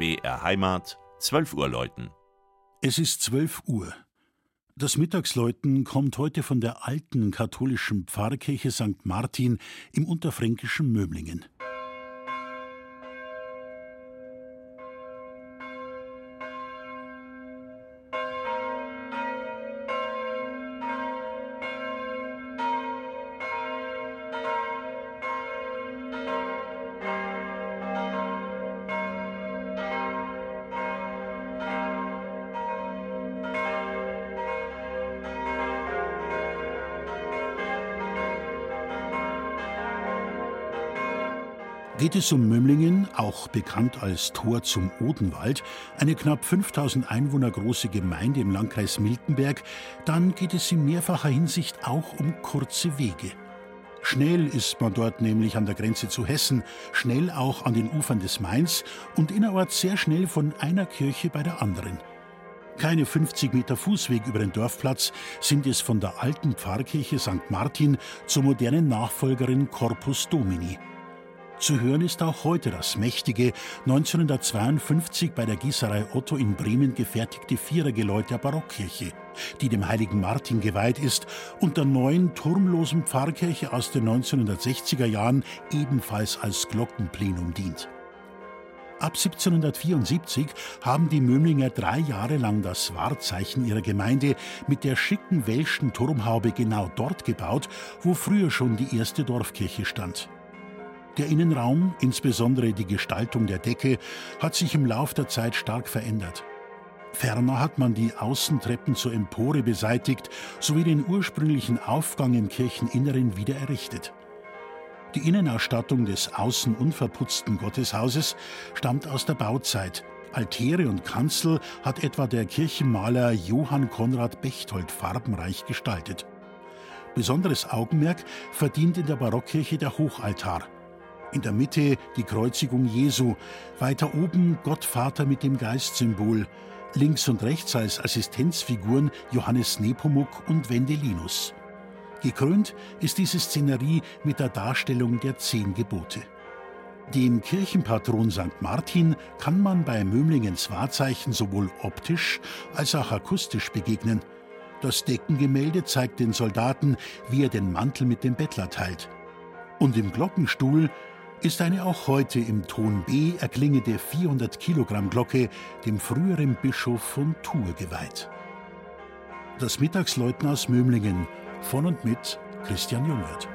BR Heimat, 12 Uhr läuten. Es ist 12 Uhr. Das Mittagsläuten kommt heute von der alten katholischen Pfarrkirche St. Martin im unterfränkischen Mömlingen. Geht es um Mömlingen, auch bekannt als Tor zum Odenwald, eine knapp 5000 Einwohner große Gemeinde im Landkreis Miltenberg, dann geht es in mehrfacher Hinsicht auch um kurze Wege. Schnell ist man dort nämlich an der Grenze zu Hessen, schnell auch an den Ufern des Mains und innerorts sehr schnell von einer Kirche bei der anderen. Keine 50 Meter Fußweg über den Dorfplatz sind es von der alten Pfarrkirche St. Martin zur modernen Nachfolgerin Corpus Domini. Zu hören ist auch heute das mächtige, 1952 bei der Gießerei Otto in Bremen gefertigte Vierergeläut der Barockkirche, die dem heiligen Martin geweiht ist und der neuen turmlosen Pfarrkirche aus den 1960er Jahren ebenfalls als Glockenplenum dient. Ab 1774 haben die Mömlinger drei Jahre lang das Wahrzeichen ihrer Gemeinde mit der schicken welschen Turmhaube genau dort gebaut, wo früher schon die erste Dorfkirche stand. Der Innenraum, insbesondere die Gestaltung der Decke, hat sich im Lauf der Zeit stark verändert. Ferner hat man die Außentreppen zur Empore beseitigt sowie den ursprünglichen Aufgang im Kircheninneren wieder errichtet. Die Innenausstattung des außen unverputzten Gotteshauses stammt aus der Bauzeit. Altäre und Kanzel hat etwa der Kirchenmaler Johann Konrad Bechtold farbenreich gestaltet. Besonderes Augenmerk verdient in der Barockkirche der Hochaltar. In der Mitte die Kreuzigung Jesu, weiter oben Gott Vater mit dem Geistsymbol, links und rechts als Assistenzfiguren Johannes Nepomuk und Wendelinus. Gekrönt ist diese Szenerie mit der Darstellung der zehn Gebote. Dem Kirchenpatron St. Martin kann man bei Mömlingens Wahrzeichen sowohl optisch als auch akustisch begegnen. Das Deckengemälde zeigt den Soldaten, wie er den Mantel mit dem Bettler teilt. Und im Glockenstuhl ist eine auch heute im Ton B erklingende 400 Kilogramm Glocke dem früheren Bischof von Tours geweiht. Das Mittagsläuten aus Mömlingen von und mit Christian Jungwirth.